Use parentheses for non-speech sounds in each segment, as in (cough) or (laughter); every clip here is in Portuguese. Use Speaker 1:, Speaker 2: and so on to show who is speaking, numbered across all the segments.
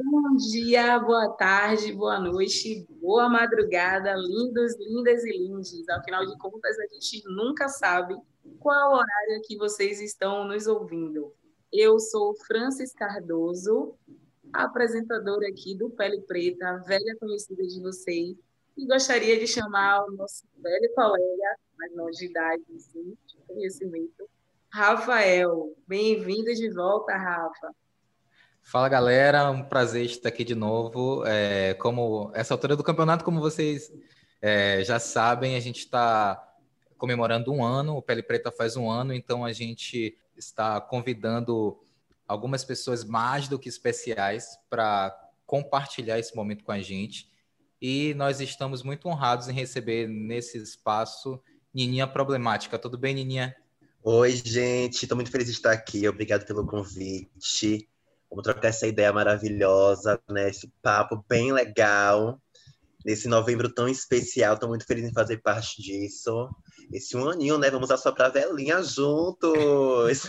Speaker 1: Bom dia, boa tarde, boa noite, boa madrugada, lindos, lindas e lindes. Afinal de contas, a gente nunca sabe qual horário que vocês estão nos ouvindo. Eu sou Francis Cardoso, apresentadora aqui do Pele Preta, velha conhecida de vocês, e gostaria de chamar o nosso velho colega, mas não de idade, sim, de conhecimento, Rafael. Bem-vindo de volta, Rafa.
Speaker 2: Fala galera, um prazer estar aqui de novo. É, como essa altura do campeonato, como vocês é, já sabem, a gente está comemorando um ano, o Pele Preta faz um ano, então a gente está convidando algumas pessoas mais do que especiais para compartilhar esse momento com a gente. E nós estamos muito honrados em receber nesse espaço Nininha Problemática. Tudo bem, Nininha?
Speaker 3: Oi, gente. Estou muito feliz de estar aqui. Obrigado pelo convite. Vamos trocar essa ideia maravilhosa, né? Esse papo bem legal. Nesse novembro tão especial, estou muito feliz em fazer parte disso. Esse um aninho, né? Vamos assoprar a velhinha juntos! (laughs)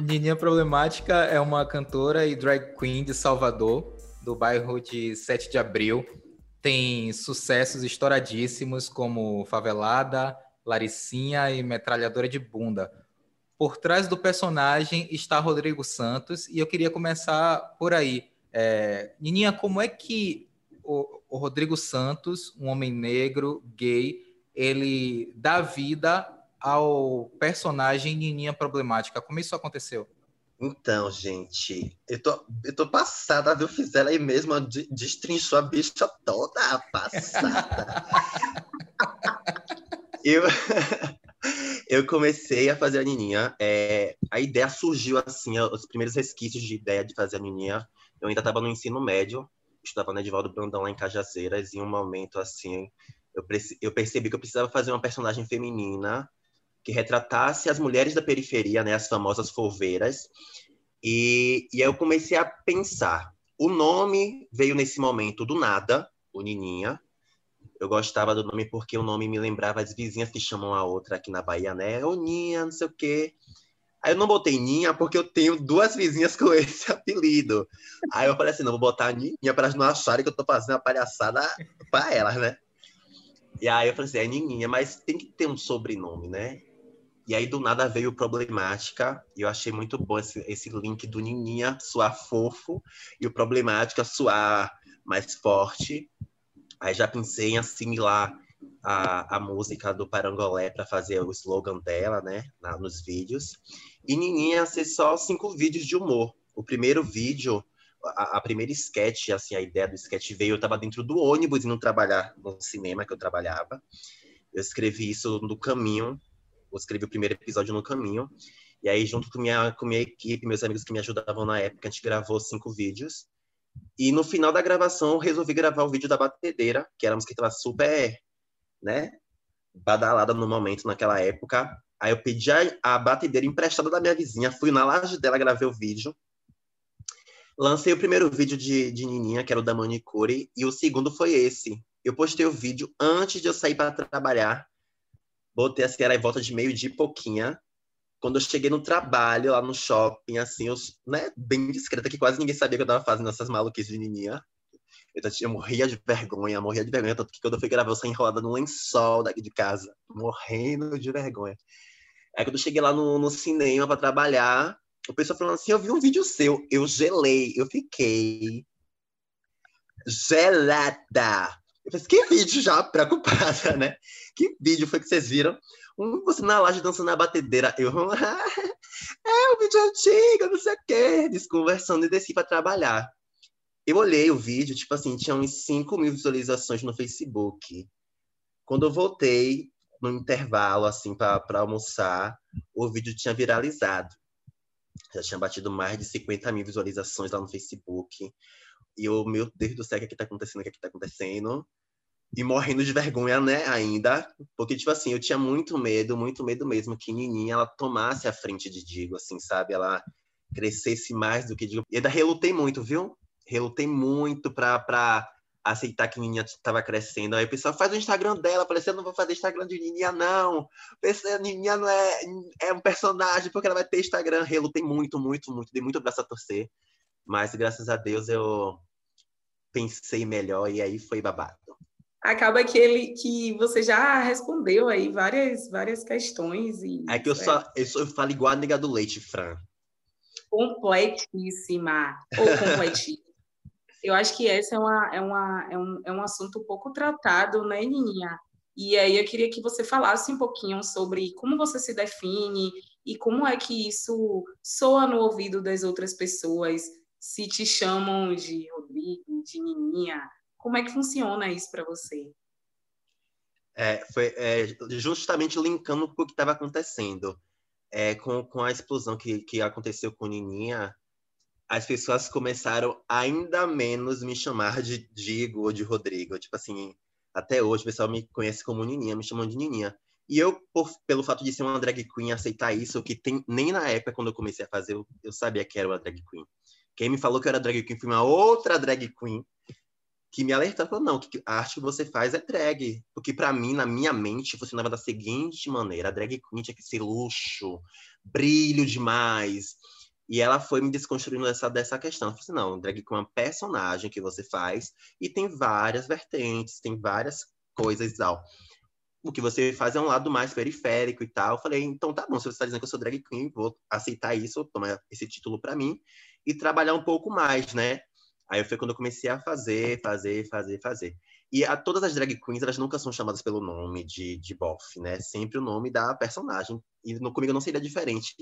Speaker 2: Nininha Problemática é uma cantora e drag queen de Salvador, do bairro de 7 de Abril. Tem sucessos estouradíssimos como Favelada, Laricinha e Metralhadora de Bunda. Por trás do personagem está Rodrigo Santos e eu queria começar por aí. É, Nininha, como é que o, o Rodrigo Santos, um homem negro, gay, ele dá vida ao personagem Nininha Problemática? Como isso aconteceu?
Speaker 3: Então, gente, eu tô, eu tô passada, viu? Fiz ela aí mesmo, destrinchou a bicha toda passada. (laughs) eu, (laughs) eu comecei a fazer a Nininha. É, a ideia surgiu assim, os primeiros resquícios de ideia de fazer a Nininha. Eu ainda estava no ensino médio, estudava no Edivaldo Brandão lá em Cajazeiras, e em um momento assim, eu, eu percebi que eu precisava fazer uma personagem feminina que retratasse as mulheres da periferia, né, as famosas folveiras. E, e aí eu comecei a pensar. O nome veio nesse momento do nada, o Nininha. Eu gostava do nome porque o nome me lembrava as vizinhas que chamam a outra aqui na Bahia, né? Ô Ninha, não sei o quê. Aí eu não botei Ninha porque eu tenho duas vizinhas com esse (laughs) apelido. Aí eu falei assim, não, vou botar Ninha para elas não acharem que eu tô fazendo uma palhaçada para elas, né? E aí eu falei assim, é Nininha, mas tem que ter um sobrenome, né? E aí, do nada, veio Problemática. E eu achei muito bom esse, esse link do Nininha suar fofo e o Problemática suar mais forte. Aí já pensei em assimilar a, a música do Parangolé para fazer o slogan dela, né? Na, nos vídeos. E Nininha ser só cinco vídeos de humor. O primeiro vídeo, a, a, primeira sketch, assim, a ideia do sketch veio, eu estava dentro do ônibus indo trabalhar no cinema que eu trabalhava. Eu escrevi isso no caminho eu escrevi o primeiro episódio no caminho. E aí, junto com minha, com minha equipe, meus amigos que me ajudavam na época, a gente gravou cinco vídeos. E no final da gravação, eu resolvi gravar o vídeo da batedeira, que era uma música que estava super, né, badalada no momento, naquela época. Aí eu pedi a, a batedeira emprestada da minha vizinha, fui na laje dela, gravei o vídeo. Lancei o primeiro vídeo de, de Nininha, que era o da manicure, e o segundo foi esse. Eu postei o vídeo antes de eu sair para trabalhar, Botei assim, era em volta de meio dia e pouquinha. Quando eu cheguei no trabalho, lá no shopping, assim, eu, né, bem discreta, que quase ninguém sabia que eu tava fazendo essas maluquices de nininha. Eu, eu morria de vergonha, morria de vergonha, tanto que quando eu fui gravar, eu saí enrolada no lençol daqui de casa, morrendo de vergonha. Aí quando eu cheguei lá no, no cinema para trabalhar, o pessoal falando assim, eu vi um vídeo seu, eu gelei, eu fiquei gelada. Falei, que vídeo já, preocupada, né? Que vídeo foi que vocês viram? Um, você na laje dançando na batedeira. Eu, (laughs) é um vídeo antigo, não sei o quê. Desconversando e desci para trabalhar. Eu olhei o vídeo, tipo assim, tinha uns 5 mil visualizações no Facebook. Quando eu voltei, no intervalo, assim, para almoçar, o vídeo tinha viralizado. Já tinha batido mais de 50 mil visualizações lá no Facebook. E eu, meu Deus do céu, o que, é tá acontecendo? O que, é tá acontecendo? E morrendo de vergonha, né, ainda. Porque, tipo assim, eu tinha muito medo, muito medo mesmo, que Nininha, ela tomasse a frente de Digo, assim, sabe? Ela crescesse mais do que Digo. E ainda relutei muito, viu? Relutei muito pra, pra aceitar que Nininha estava crescendo. Aí o pessoal faz o Instagram dela. Falei assim, não vou fazer Instagram de Nininha, não. Pensei, Nininha não é, é um personagem, porque ela vai ter Instagram. Relutei muito, muito, muito. Dei muito braço a torcer. Mas, graças a Deus, eu pensei melhor e aí foi babado.
Speaker 1: Acaba que ele que você já respondeu aí várias várias questões e
Speaker 3: É que eu só eu, só, falo igual a nega do leite, Fran.
Speaker 1: Completíssima ou completíssima. (laughs) eu acho que esse é, uma, é, uma, é, um, é um assunto pouco tratado, né, Nininha? E aí eu queria que você falasse um pouquinho sobre como você se define e como é que isso soa no ouvido das outras pessoas, se te chamam de Rodrigo, de Nininha, como é que funciona isso para você?
Speaker 3: É, foi é, justamente linkando com o que estava acontecendo. É, com, com a explosão que, que aconteceu com Nininha, as pessoas começaram ainda menos me chamar de Digo ou de Rodrigo. Tipo assim, até hoje o pessoal me conhece como Nininha, me chamam de Nininha. E eu, por, pelo fato de ser uma drag queen, aceitar isso, que tem, nem na época, quando eu comecei a fazer, eu, eu sabia que era uma drag queen. Quem me falou que eu era drag queen foi uma outra drag queen que me alertou, falou, não, que a arte que você faz é drag. Porque para mim, na minha mente, funcionava da seguinte maneira, a drag queen tinha que ser luxo, brilho demais. E ela foi me desconstruindo dessa, dessa questão. Eu falei assim, não, drag queen é uma personagem que você faz e tem várias vertentes, tem várias coisas tal. O que você faz é um lado mais periférico e tal. Eu falei, então tá bom, se você está dizendo que eu sou drag queen, vou aceitar isso, tomar esse título para mim e trabalhar um pouco mais, né? Aí foi quando eu comecei a fazer, fazer, fazer, fazer. E a, todas as drag queens, elas nunca são chamadas pelo nome de, de boff, né? Sempre o nome da personagem. E no, comigo não seria diferente.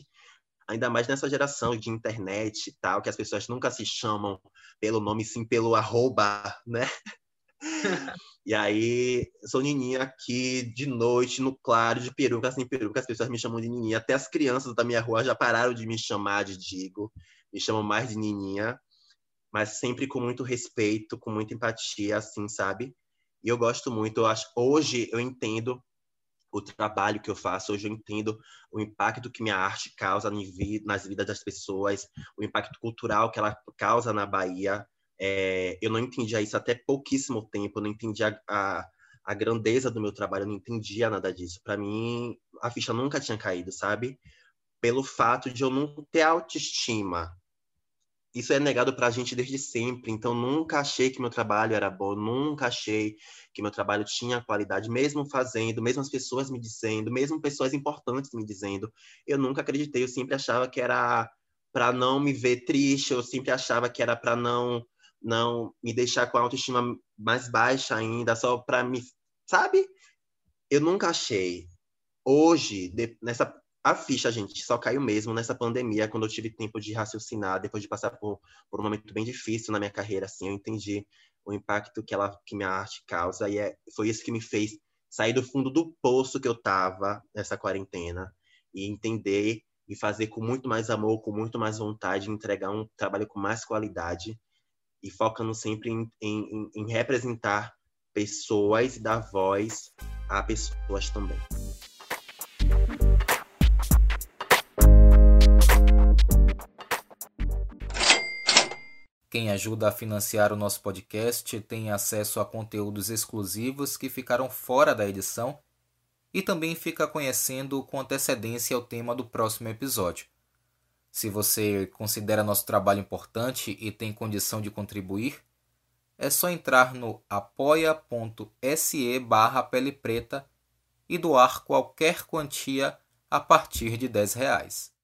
Speaker 3: Ainda mais nessa geração de internet e tal, que as pessoas nunca se chamam pelo nome, sim pelo arroba, né? (laughs) e aí, sou Nininha aqui de noite, no claro, de peruca, sem peruca, as pessoas me chamam de Nininha. Até as crianças da minha rua já pararam de me chamar de Digo me chamam mais de Nininha, mas sempre com muito respeito, com muita empatia, assim, sabe? E eu gosto muito, eu acho, hoje eu entendo o trabalho que eu faço, hoje eu entendo o impacto que minha arte causa nas vidas das pessoas, o impacto cultural que ela causa na Bahia. É, eu não entendia isso até pouquíssimo tempo, eu não entendia a, a grandeza do meu trabalho, eu não entendia nada disso. Para mim, a ficha nunca tinha caído, sabe? Pelo fato de eu não ter autoestima isso é negado para a gente desde sempre. Então, nunca achei que meu trabalho era bom, nunca achei que meu trabalho tinha qualidade, mesmo fazendo, mesmo as pessoas me dizendo, mesmo pessoas importantes me dizendo. Eu nunca acreditei, eu sempre achava que era para não me ver triste, eu sempre achava que era para não não me deixar com a autoestima mais baixa ainda, só para me, sabe? Eu nunca achei. Hoje, de, nessa a ficha, gente, só caiu mesmo nessa pandemia, quando eu tive tempo de raciocinar, depois de passar por, por um momento bem difícil na minha carreira, assim, eu entendi o impacto que ela, que minha arte causa, e é, foi isso que me fez sair do fundo do poço que eu tava nessa quarentena, e entender e fazer com muito mais amor, com muito mais vontade, entregar um trabalho com mais qualidade, e focando sempre em, em, em representar pessoas e dar voz a pessoas também.
Speaker 2: Quem ajuda a financiar o nosso podcast tem acesso a conteúdos exclusivos que ficaram fora da edição e também fica conhecendo com antecedência o tema do próximo episódio. Se você considera nosso trabalho importante e tem condição de contribuir, é só entrar no apoia.se barra pele preta e doar qualquer quantia a partir de 10 reais.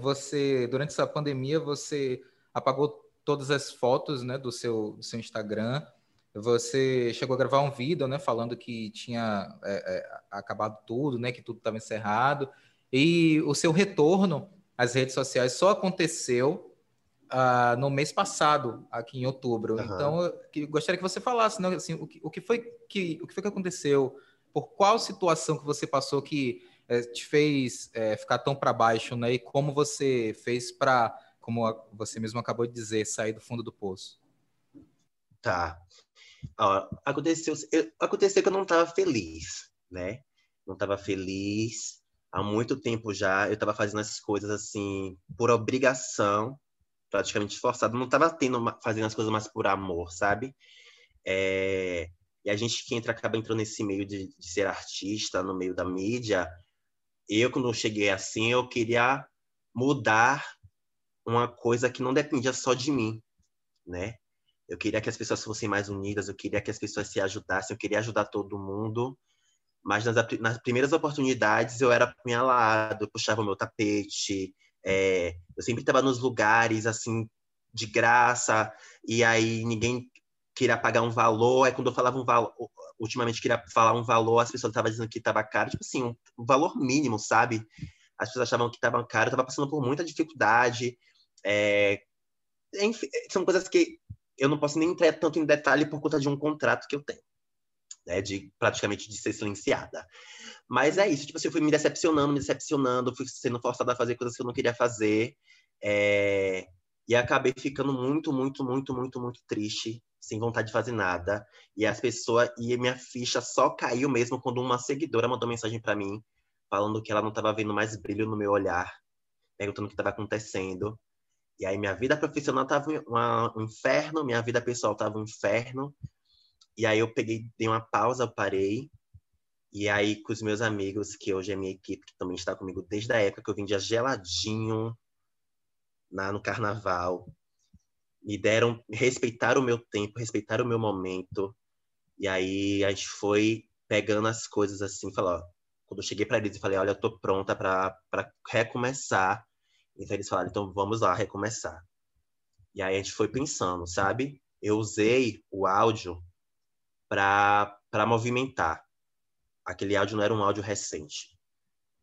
Speaker 2: Você, durante essa pandemia, você apagou todas as fotos né, do, seu, do seu Instagram. Você chegou a gravar um vídeo, né, falando que tinha é, é, acabado tudo, né, que tudo estava encerrado. E o seu retorno às redes sociais só aconteceu uh, no mês passado, aqui em outubro. Uhum. Então, eu gostaria que você falasse, né, assim, o, que, o, que foi que, o que foi que aconteceu? Por qual situação que você passou que é, te fez é, ficar tão para baixo, né? E como você fez para, como você mesmo acabou de dizer, sair do fundo do poço?
Speaker 3: Tá. Ó, aconteceu, eu, aconteceu que eu não estava feliz, né? Não estava feliz há muito tempo já. Eu estava fazendo as coisas assim por obrigação, praticamente forçado. Não estava tendo fazendo as coisas mais por amor, sabe? É, e a gente que entra acaba entrando nesse meio de, de ser artista, no meio da mídia. Eu quando cheguei assim, eu queria mudar uma coisa que não dependia só de mim, né? Eu queria que as pessoas fossem mais unidas, eu queria que as pessoas se ajudassem, eu queria ajudar todo mundo. Mas nas, nas primeiras oportunidades eu era apunhalado, eu puxava o meu tapete, é, eu sempre estava nos lugares assim de graça e aí ninguém queria pagar um valor. Aí quando eu falava um valor, ultimamente queria falar um valor, as pessoas estavam dizendo que estava caro, tipo assim, um, valor mínimo, sabe? As pessoas achavam que estava caro, estava passando por muita dificuldade. É, enfim, são coisas que eu não posso nem entrar tanto em detalhe por conta de um contrato que eu tenho, né, de praticamente de ser silenciada. Mas é isso, tipo assim, eu fui me decepcionando, me decepcionando, fui sendo forçada a fazer coisas que eu não queria fazer, é... e acabei ficando muito, muito, muito, muito, muito triste, sem vontade de fazer nada. E as pessoas, e minha ficha só caiu mesmo quando uma seguidora mandou mensagem para mim, falando que ela não estava vendo mais brilho no meu olhar, perguntando o que estava acontecendo. E aí minha vida profissional tava um inferno, minha vida pessoal tava um inferno. E aí eu peguei, dei uma pausa, parei. E aí com os meus amigos, que hoje é minha equipe, que também está comigo desde a época que eu vendia geladinho na, no carnaval, me deram, respeitaram o meu tempo, respeitaram o meu momento. E aí a gente foi pegando as coisas assim, falou, quando eu cheguei para eles e falei, olha, eu tô pronta para recomeçar então eles falaram, então vamos lá recomeçar. E aí a gente foi pensando, sabe? Eu usei o áudio para movimentar. Aquele áudio não era um áudio recente.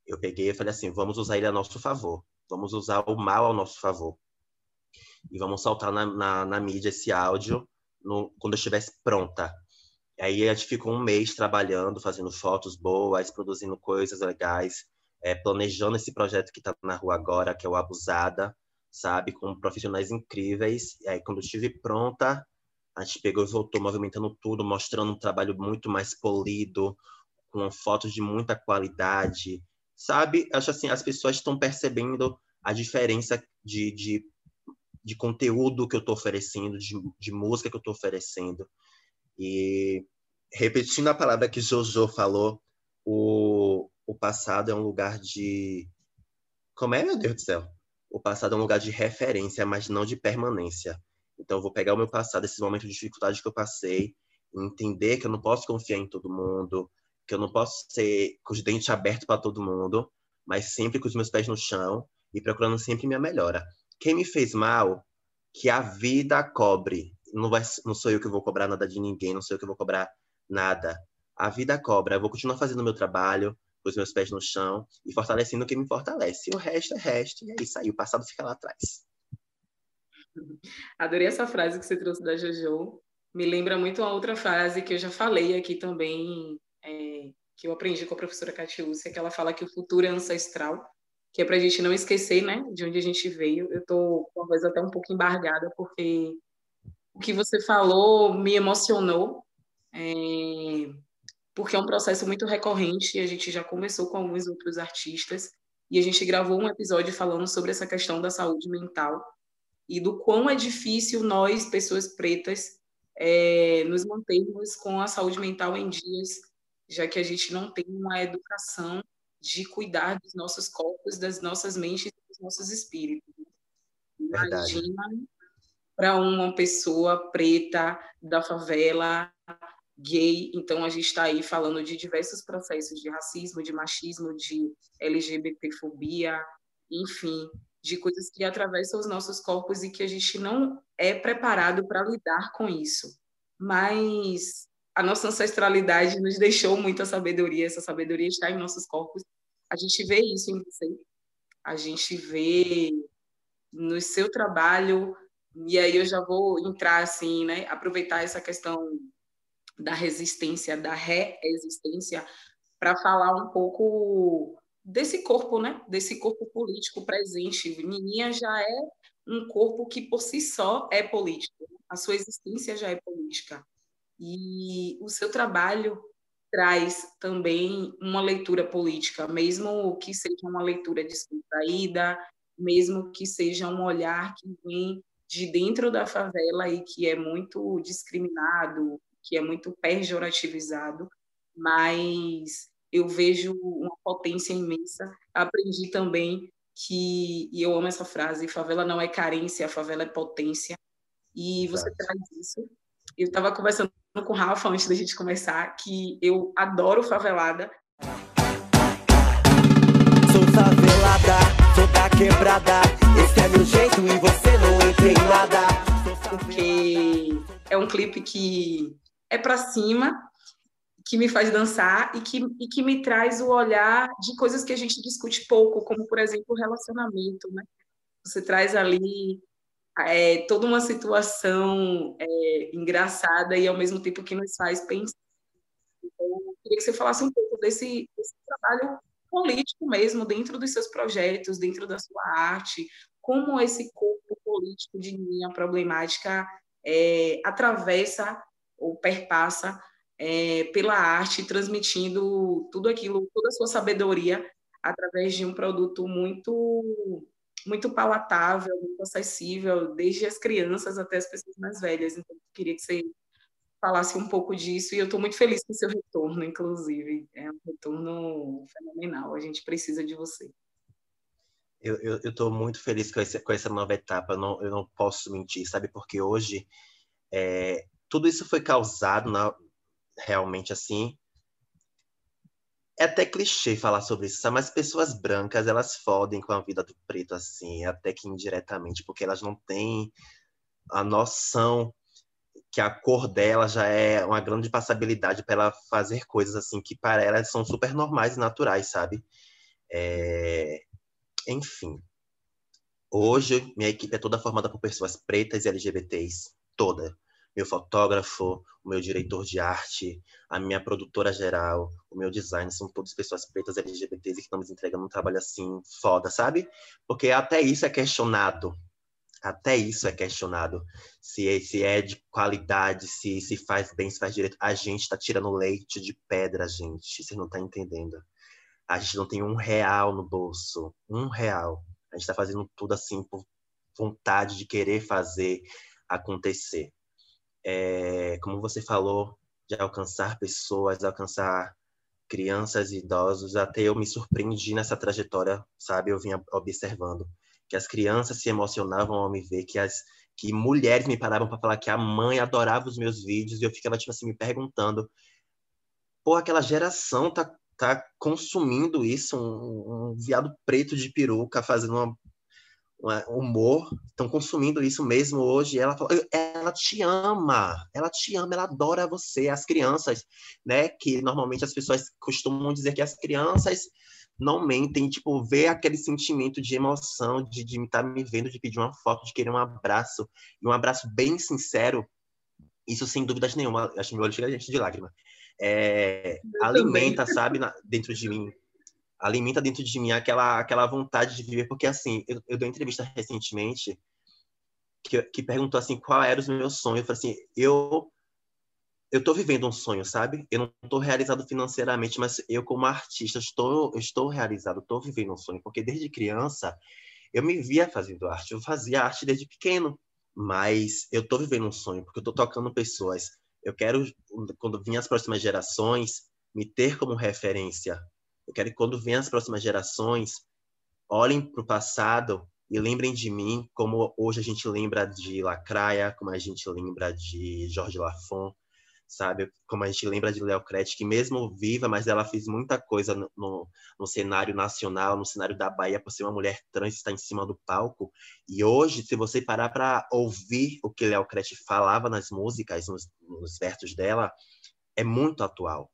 Speaker 3: Eu peguei e falei assim, vamos usar ele a nosso favor. Vamos usar o mal ao nosso favor. E vamos soltar na, na, na mídia esse áudio no, quando eu estivesse pronta. Aí a gente ficou um mês trabalhando, fazendo fotos boas, produzindo coisas legais é, planejando esse projeto que está na rua agora, que é o Abusada, sabe? Com profissionais incríveis. E aí, quando eu estive pronta, a gente pegou e voltou movimentando tudo, mostrando um trabalho muito mais polido, com fotos de muita qualidade, sabe? Acho assim, as pessoas estão percebendo a diferença de, de, de conteúdo que eu estou oferecendo, de, de música que eu estou oferecendo. E repetindo a palavra que Jojo falou, o, o passado é um lugar de. Como é, meu Deus do céu? O passado é um lugar de referência, mas não de permanência. Então, eu vou pegar o meu passado, esses momentos de dificuldade que eu passei, entender que eu não posso confiar em todo mundo, que eu não posso ser com os dentes abertos para todo mundo, mas sempre com os meus pés no chão e procurando sempre minha melhora. Quem me fez mal, que a vida cobre. Não, vai, não sou eu que vou cobrar nada de ninguém, não sou eu que vou cobrar nada. A vida cobra. Eu vou continuar fazendo o meu trabalho, com os meus pés no chão e fortalecendo o que me fortalece. E o resto é resto, e é isso aí, o passado fica lá atrás.
Speaker 1: Adorei essa frase que você trouxe da Jojo. Me lembra muito uma outra frase que eu já falei aqui também, é, que eu aprendi com a professora Catiúcia, que ela fala que o futuro é ancestral, que é para a gente não esquecer, né, de onde a gente veio. Eu estou com a voz até um pouco embargada, porque o que você falou me emocionou. É, porque é um processo muito recorrente a gente já conversou com alguns outros artistas e a gente gravou um episódio falando sobre essa questão da saúde mental e do quão é difícil nós, pessoas pretas, é, nos mantermos com a saúde mental em dias, já que a gente não tem uma educação de cuidar dos nossos corpos, das nossas mentes, dos nossos espíritos. Imagina para uma pessoa preta da favela gay, então a gente está aí falando de diversos processos de racismo, de machismo, de LGBTfobia, enfim, de coisas que atravessam os nossos corpos e que a gente não é preparado para lidar com isso. Mas a nossa ancestralidade nos deixou muita sabedoria, essa sabedoria está em nossos corpos. A gente vê isso em você. A gente vê no seu trabalho, e aí eu já vou entrar assim, né, aproveitar essa questão da resistência, da reexistência, para falar um pouco desse corpo, né, desse corpo político presente. Nininha já é um corpo que por si só é político, a sua existência já é política. E o seu trabalho traz também uma leitura política, mesmo que seja uma leitura descontraída, mesmo que seja um olhar que vem de dentro da favela e que é muito discriminado, que é muito pejorativizado, mas eu vejo uma potência imensa. Aprendi também que, e eu amo essa frase, favela não é carência, a favela é potência. E você Exato. traz isso. Eu estava conversando com o Rafa antes da gente começar, que eu adoro favelada. Sou favelada, sou da quebrada, esse é meu jeito e você não em nada. Porque é um clipe que é para cima, que me faz dançar e que, e que me traz o olhar de coisas que a gente discute pouco, como, por exemplo, o relacionamento, né? Você traz ali é, toda uma situação é, engraçada e, ao mesmo tempo, que nos faz pensar. Então, eu queria que você falasse um pouco desse, desse trabalho político mesmo, dentro dos seus projetos, dentro da sua arte, como esse corpo político de linha problemática é, atravessa ou perpassa é, pela arte, transmitindo tudo aquilo, toda a sua sabedoria através de um produto muito muito palatável, muito acessível, desde as crianças até as pessoas mais velhas. Então, eu queria que você falasse um pouco disso e eu estou muito feliz com o seu retorno, inclusive. É um retorno fenomenal. A gente precisa de você.
Speaker 3: Eu estou muito feliz com, esse, com essa nova etapa. Eu não, eu não posso mentir, sabe? Porque hoje é, tudo isso foi causado na, realmente assim. É até clichê falar sobre isso, mas pessoas brancas elas fodem com a vida do preto assim, até que indiretamente, porque elas não têm a noção que a cor dela já é uma grande passabilidade para ela fazer coisas assim que para elas são super normais e naturais, sabe? É... Enfim, hoje minha equipe é toda formada por pessoas pretas e LGBTs, toda meu fotógrafo, o meu diretor de arte, a minha produtora geral, o meu design, são todas pessoas pretas LGBTs que estão nos entregando um trabalho assim foda, sabe? Porque até isso é questionado. Até isso é questionado. Se é, se é de qualidade, se, se faz bem, se faz direito. A gente está tirando leite de pedra, gente. Você não está entendendo. A gente não tem um real no bolso. Um real. A gente está fazendo tudo assim por vontade de querer fazer acontecer é, como você falou, de alcançar pessoas, alcançar crianças e idosos, até eu me surpreendi nessa trajetória, sabe? Eu vinha observando que as crianças se emocionavam ao me ver, que as que mulheres me paravam para falar que a mãe adorava os meus vídeos e eu ficava tipo assim me perguntando, pô, aquela geração tá tá consumindo isso, um, um viado preto de peruca fazendo uma humor, estão consumindo isso mesmo hoje. Ela fala, ela te ama, ela te ama, ela adora você, as crianças, né? Que normalmente as pessoas costumam dizer que as crianças não mentem, tipo, ver aquele sentimento de emoção, de estar tá me vendo, de pedir uma foto, de querer um abraço, e um abraço bem sincero, isso sem dúvidas nenhuma, acho que meu olho chega gente de lágrima, é, alimenta, sabe, na, dentro de mim alimenta dentro de mim aquela, aquela vontade de viver, porque assim, eu, eu dei uma entrevista recentemente que, que perguntou assim, qual era o meu sonho, eu falei assim, eu eu tô vivendo um sonho, sabe? Eu não estou realizado financeiramente, mas eu como artista estou estou realizado, estou vivendo um sonho, porque desde criança eu me via fazendo arte, eu fazia arte desde pequeno, mas eu estou vivendo um sonho, porque eu estou tocando pessoas. Eu quero quando vir as próximas gerações me ter como referência, eu quero que quando venham as próximas gerações, olhem para o passado e lembrem de mim, como hoje a gente lembra de Lacraia, como a gente lembra de Jorge Lafon, sabe? Como a gente lembra de Léo Crete, que mesmo viva, mas ela fez muita coisa no, no, no, cenário nacional, no cenário da Bahia, por ser uma mulher trans, está em cima do palco. E hoje, se você parar para ouvir o que Léo Crete falava nas músicas, nos, nos versos dela, é muito atual.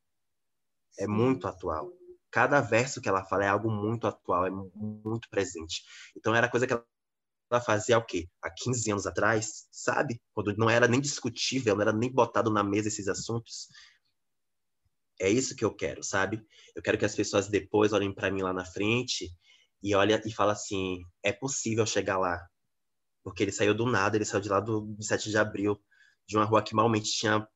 Speaker 3: É muito atual cada verso que ela fala é algo muito atual, é muito presente. Então era coisa que ela fazia o quê? Há 15 anos atrás, sabe? Quando não era nem discutível, não era nem botado na mesa esses assuntos. É isso que eu quero, sabe? Eu quero que as pessoas depois olhem para mim lá na frente e olha e fala assim, é possível chegar lá. Porque ele saiu do nada, ele saiu de lá do 7 de abril, de uma rua que malmente tinha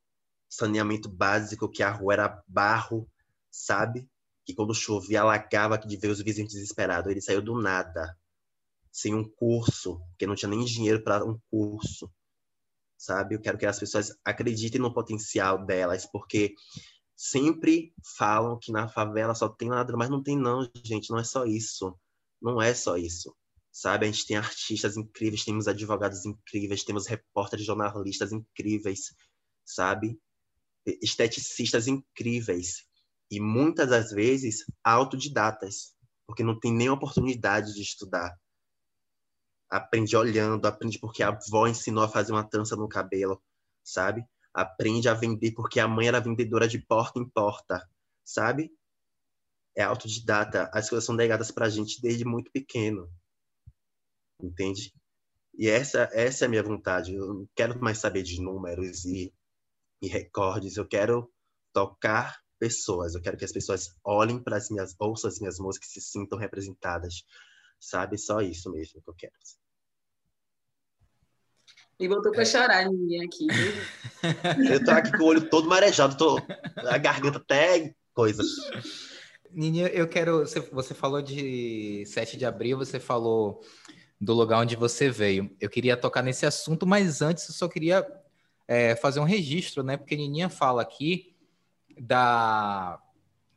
Speaker 3: saneamento básico, que a rua era barro, sabe? Que quando chovia alagava de ver os vizinhos desesperados. Ele saiu do nada, sem um curso, porque não tinha nem dinheiro para um curso, sabe? Eu quero que as pessoas acreditem no potencial delas, porque sempre falam que na favela só tem ladrão, mas não tem não, gente, não é só isso. Não é só isso. Sabe, a gente tem artistas incríveis, temos advogados incríveis, temos repórteres, jornalistas incríveis, sabe? Esteticistas incríveis. E muitas das vezes autodidatas, porque não tem nem oportunidade de estudar. Aprende olhando, aprende porque a avó ensinou a fazer uma trança no cabelo, sabe? Aprende a vender porque a mãe era vendedora de porta em porta, sabe? É autodidata. As coisas são negadas pra gente desde muito pequeno. Entende? E essa, essa é a minha vontade. Eu não quero mais saber de números e, e recordes. Eu quero tocar pessoas. Eu quero que as pessoas olhem para as minhas, ouçam as minhas músicas e se sintam representadas. Sabe? Só isso mesmo que eu quero.
Speaker 1: E voltou para é. chorar ninguém aqui. (laughs)
Speaker 3: eu tô aqui com o olho todo marejado, tô a garganta até coisa.
Speaker 2: Nininha, eu quero. Você, você falou de 7 de abril, você falou do lugar onde você veio. Eu queria tocar nesse assunto, mas antes eu só queria é, fazer um registro, né? Porque Nininha fala aqui da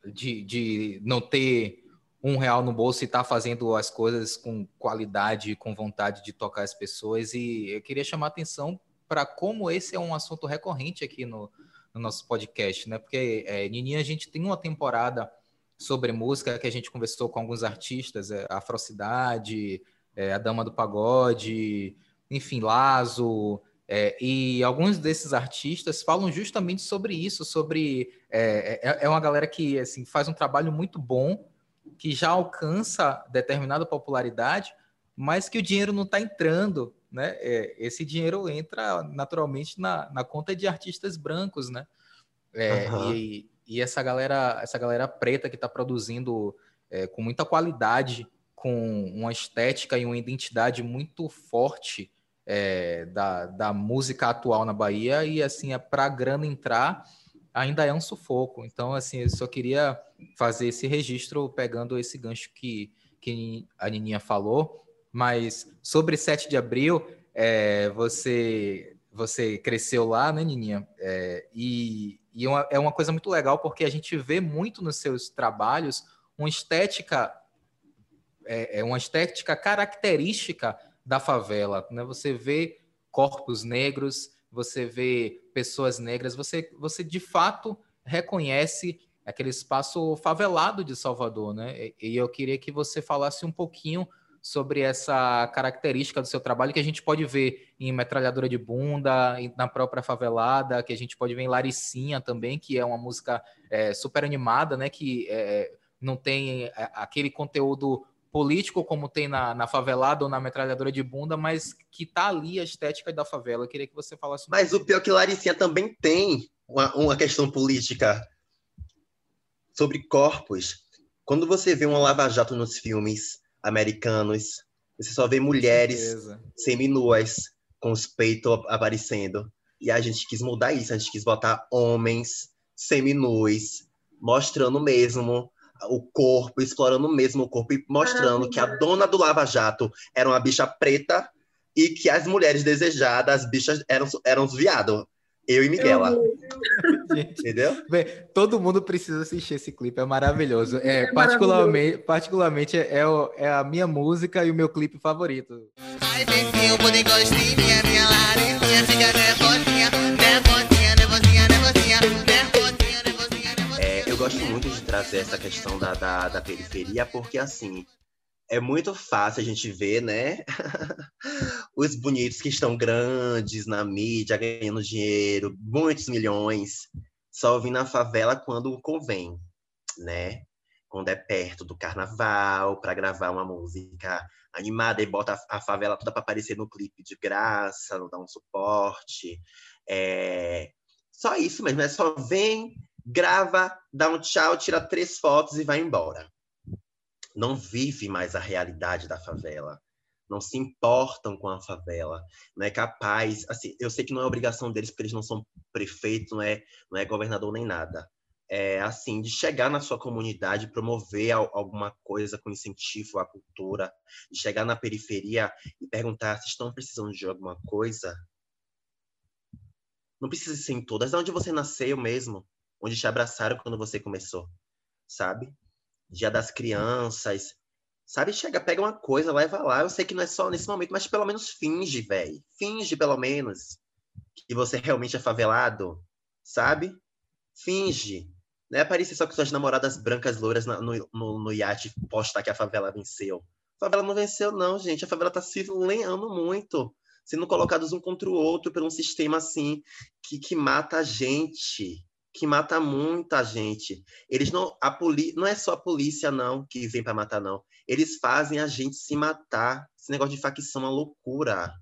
Speaker 2: de, de não ter um real no bolso e estar tá fazendo as coisas com qualidade, com vontade de tocar as pessoas. E eu queria chamar a atenção para como esse é um assunto recorrente aqui no, no nosso podcast, né? Porque é, Nininha, a gente tem uma temporada sobre música que a gente conversou com alguns artistas, é, Afrocidade, é, a Dama do Pagode, enfim, Lazo, é, e alguns desses artistas falam justamente sobre isso, sobre é, é, é uma galera que assim faz um trabalho muito bom que já alcança determinada popularidade, mas que o dinheiro não está entrando, né? É, esse dinheiro entra naturalmente na, na conta de artistas brancos, né? Uhum. e, e, essa galera, essa galera preta que está produzindo é, com muita qualidade, com uma estética e uma identidade muito forte é, da, da música atual na Bahia e assim é para a grana entrar ainda é um sufoco. Então, assim, eu só queria fazer esse registro pegando esse gancho que, que a Nininha falou. Mas sobre 7 de abril, é, você você cresceu lá, né, Nininha? É, e, e uma, é uma coisa muito legal porque a gente vê muito nos seus trabalhos uma estética é, é uma estética característica da favela, né? Você vê corpos negros, você vê pessoas negras, você, você de fato reconhece aquele espaço favelado de Salvador, né? E eu queria que você falasse um pouquinho sobre essa característica do seu trabalho que a gente pode ver em Metralhadora de Bunda, na própria Favelada, que a gente pode ver em Laricinha também, que é uma música é, super animada, né? Que é, não tem é, aquele conteúdo político como tem na, na favelada ou na metralhadora de bunda, mas que tá ali a estética da favela. Eu queria que você falasse.
Speaker 3: Mas o pior é que Laricinha também tem uma, uma questão política sobre corpos. Quando você vê um lava-jato nos filmes americanos, você só vê mulheres seminuas com os peitos aparecendo. E a gente quis mudar isso, a gente quis botar homens seminus, mostrando mesmo o corpo, explorando mesmo o corpo e mostrando que a dona do Lava Jato era uma bicha preta e que as mulheres desejadas, as bichas, eram, eram os viados. Eu e Miguela. (laughs)
Speaker 2: Gente, Entendeu? Bem, todo mundo precisa assistir esse clipe, é maravilhoso. É, é particularmente, particularmente é, é, a minha música e o meu clipe favorito.
Speaker 3: Trazer essa questão da, da, da periferia, porque assim, é muito fácil a gente ver, né? (laughs) Os bonitos que estão grandes na mídia, ganhando dinheiro, muitos milhões, só vêm na favela quando convém, né? quando é perto do carnaval, para gravar uma música animada e bota a, a favela toda para aparecer no clipe de graça, não dá um suporte. É... Só isso mesmo, é só vem, grava, dá um tchau, tira três fotos e vai embora. Não vive mais a realidade da favela. Não se importam com a favela. Não é capaz. Assim, eu sei que não é obrigação deles, porque eles não são prefeito, não é, não é governador nem nada. É, assim, de chegar na sua comunidade, promover alguma coisa com incentivo à cultura, de chegar na periferia e perguntar se estão precisando de alguma coisa. Não precisa ser em todas. De onde você nasceu mesmo? Onde te abraçaram quando você começou, sabe? Dia das crianças, sabe? Chega, pega uma coisa, leva lá. Eu sei que não é só nesse momento, mas pelo menos finge, velho. Finge, pelo menos, que você realmente é favelado, sabe? Finge. Não é aparecer só com suas namoradas brancas loiras no, no, no iate postar que a favela venceu. A favela não venceu, não, gente. A favela tá se lenhando muito. Sendo colocados um contra o outro por um sistema assim que, que mata a gente que mata muita gente. Eles não, a poli, não é só a polícia não que vem para matar não. Eles fazem a gente se matar. Esse negócio de facção é uma loucura.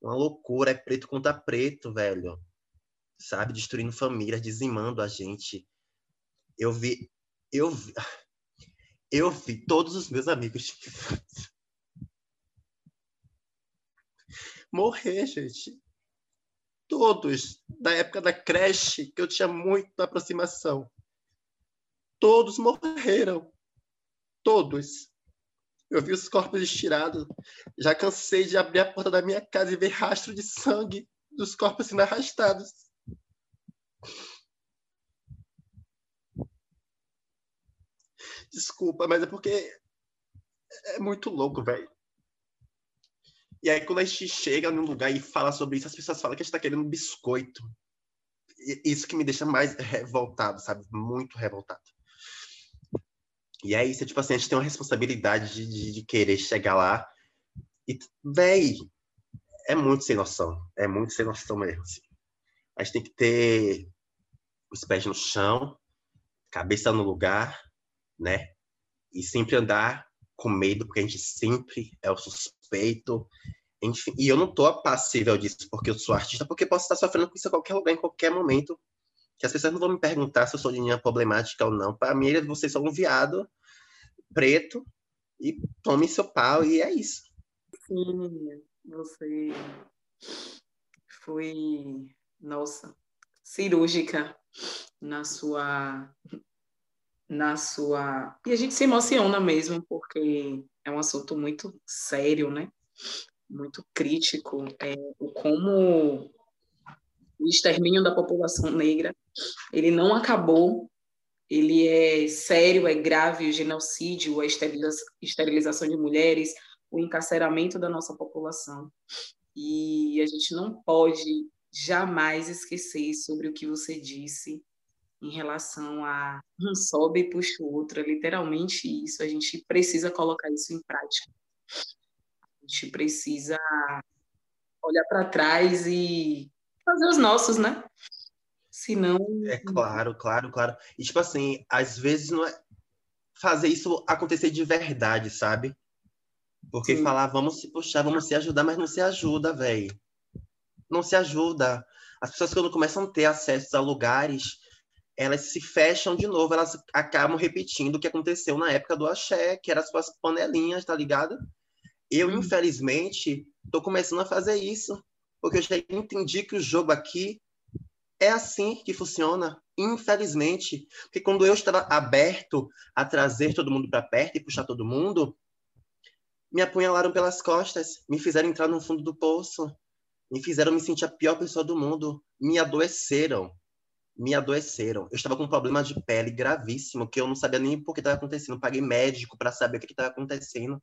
Speaker 3: Uma loucura, é preto contra preto, velho. Sabe, destruindo famílias, dizimando a gente. Eu vi eu vi, (laughs) eu vi todos os meus amigos (laughs) morrer, gente todos da época da creche, que eu tinha muita aproximação. Todos morreram. Todos. Eu vi os corpos estirados. Já cansei de abrir a porta da minha casa e ver rastro de sangue dos corpos sendo arrastados. Desculpa, mas é porque é muito louco, velho. E aí, quando a gente chega num lugar e fala sobre isso, as pessoas falam que a gente está querendo um biscoito. E isso que me deixa mais revoltado, sabe? Muito revoltado. E é isso, tipo assim, a gente tem uma responsabilidade de, de, de querer chegar lá. E, véi, é muito sem noção. É muito sem noção mesmo. Assim. A gente tem que ter os pés no chão, cabeça no lugar, né? E sempre andar com medo, porque a gente sempre é o suspeito. Enfim, e eu não tô passível disso porque eu sou artista, porque posso estar sofrendo com isso em qualquer lugar, em qualquer momento. Que as pessoas não vão me perguntar se eu sou de linha problemática ou não. Para mim, vocês são um viado preto e tome seu pau, e é isso.
Speaker 1: Sim, você foi, nossa, cirúrgica na sua na sua. E a gente se emociona mesmo, porque é um assunto muito sério, né? Muito crítico. É, o como o extermínio da população negra ele não acabou, ele é sério, é grave, o genocídio, a esterilização de mulheres, o encarceramento da nossa população. E a gente não pode jamais esquecer sobre o que você disse em relação a um sobe e puxa o outro, é literalmente isso. A gente precisa colocar isso em prática. A gente precisa olhar para trás e fazer os nossos, né? Senão.
Speaker 3: É claro, claro, claro. E tipo assim, às vezes não é fazer isso acontecer de verdade, sabe? Porque Sim. falar, vamos se puxar, vamos se ajudar, mas não se ajuda, velho. Não se ajuda. As pessoas, quando começam a ter acesso a lugares elas se fecham de novo, elas acabam repetindo o que aconteceu na época do axé, que eram as suas panelinhas, tá ligado? Eu, hum. infelizmente, tô começando a fazer isso, porque eu já entendi que o jogo aqui é assim que funciona, infelizmente. Porque quando eu estava aberto a trazer todo mundo para perto e puxar todo mundo, me apunhalaram pelas costas, me fizeram entrar no fundo do poço, me fizeram me sentir a pior pessoa do mundo, me adoeceram me adoeceram. Eu estava com um problema de pele gravíssimo, que eu não sabia nem por que estava acontecendo. paguei médico para saber o que estava acontecendo.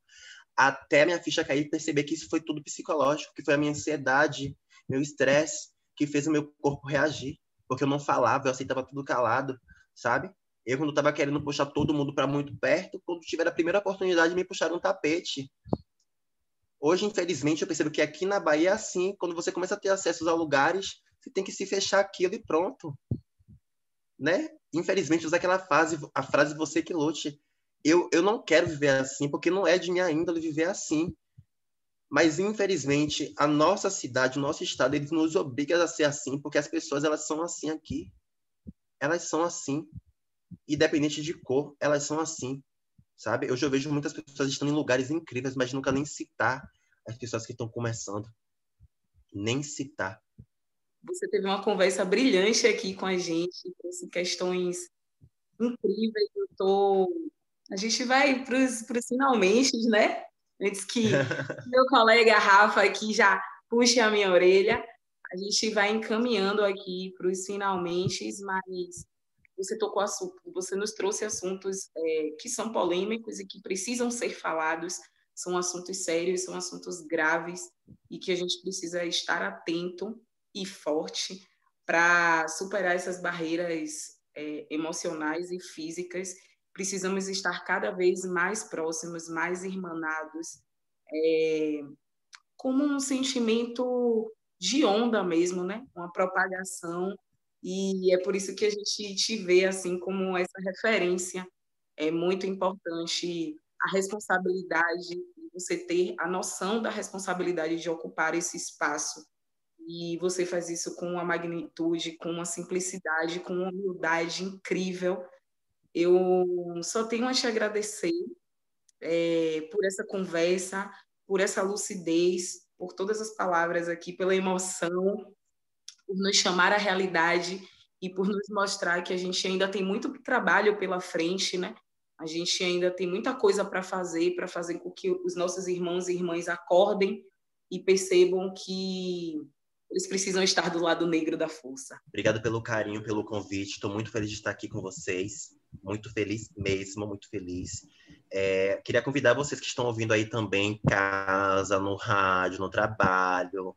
Speaker 3: Até minha ficha cair e perceber que isso foi tudo psicológico, que foi a minha ansiedade, meu estresse, que fez o meu corpo reagir. Porque eu não falava, eu aceitava tudo calado, sabe? Eu, quando estava querendo puxar todo mundo para muito perto, quando tiver a primeira oportunidade, me puxaram um tapete. Hoje, infelizmente, eu percebo que aqui na Bahia é assim. Quando você começa a ter acesso a lugares, você tem que se fechar aquilo e pronto né? Infelizmente usa aquela frase, a frase você que lute. eu, eu não quero viver assim, porque não é de minha índole viver assim. Mas, infelizmente, a nossa cidade, o nosso estado, eles nos obrigam a ser assim, porque as pessoas, elas são assim aqui. Elas são assim. Independente de cor, elas são assim. Sabe? Eu já vejo muitas pessoas estando em lugares incríveis, mas nunca nem citar as pessoas que estão começando. Nem citar.
Speaker 1: Você teve uma conversa brilhante aqui com a gente, trouxe questões incríveis. Eu tô... A gente vai para os finalmente, né? Antes que (laughs) meu colega Rafa aqui já puxe a minha orelha, a gente vai encaminhando aqui para os finalmente, mas você tocou assunto, você nos trouxe assuntos é, que são polêmicos e que precisam ser falados, são assuntos sérios, são assuntos graves e que a gente precisa estar atento e forte para superar essas barreiras é, emocionais e físicas. Precisamos estar cada vez mais próximos, mais irmanados, é, como um sentimento de onda mesmo, né? Uma propagação. E é por isso que a gente te vê assim como essa referência. É muito importante a responsabilidade você ter a noção da responsabilidade de ocupar esse espaço e você faz isso com uma magnitude, com uma simplicidade, com uma humildade incrível eu só tenho a te agradecer é, por essa conversa, por essa lucidez, por todas as palavras aqui, pela emoção, por nos chamar à realidade e por nos mostrar que a gente ainda tem muito trabalho pela frente, né? A gente ainda tem muita coisa para fazer, para fazer com que os nossos irmãos e irmãs acordem e percebam que eles precisam estar do lado negro da força.
Speaker 3: Obrigado pelo carinho, pelo convite. Estou muito feliz de estar aqui com vocês. Muito feliz mesmo, muito feliz. É, queria convidar vocês que estão ouvindo aí também em casa, no rádio, no trabalho.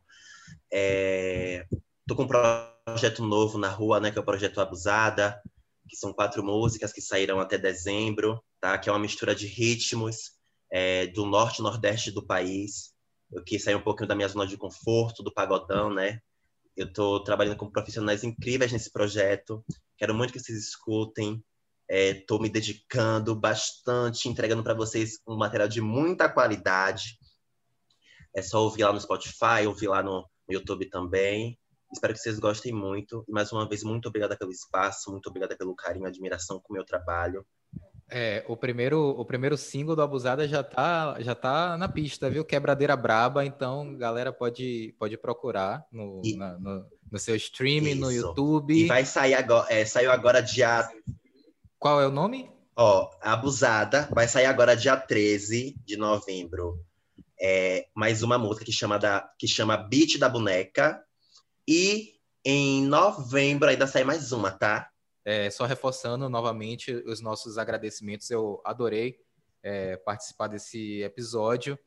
Speaker 3: É, tô com um projeto novo na rua, né, que é o projeto Abusada, que são quatro músicas que saíram até dezembro, tá? Que é uma mistura de ritmos é, do norte e nordeste do país. Eu quis sair um pouquinho da minha zona de conforto, do pagodão, né? Eu estou trabalhando com profissionais incríveis nesse projeto. Quero muito que vocês escutem. Estou é, me dedicando bastante, entregando para vocês um material de muita qualidade. É só ouvir lá no Spotify, ouvir lá no, YouTube também. Espero que vocês gostem muito. Mais uma vez, muito obrigada pelo espaço, muito obrigada pelo carinho admiração com o meu trabalho.
Speaker 2: É, o primeiro, o primeiro single do Abusada já tá, já tá na pista, viu? Quebradeira Braba, então galera pode, pode procurar no, e... na, no, no, seu streaming, Isso. no YouTube.
Speaker 3: E vai sair agora, é, saiu agora dia
Speaker 2: qual é o nome?
Speaker 3: Ó, Abusada vai sair agora dia 13 de novembro. É, mais uma música que chama, da, que chama Beat da Boneca. E em novembro ainda sai mais uma, tá?
Speaker 2: É, só reforçando novamente os nossos agradecimentos. Eu adorei é, participar desse episódio.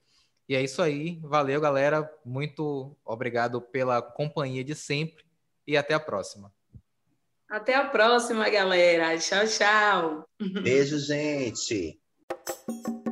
Speaker 2: E é isso aí. Valeu, galera. Muito obrigado pela companhia de sempre. E até a próxima.
Speaker 1: Até a próxima, galera. Tchau, tchau.
Speaker 3: Beijo, gente. (laughs)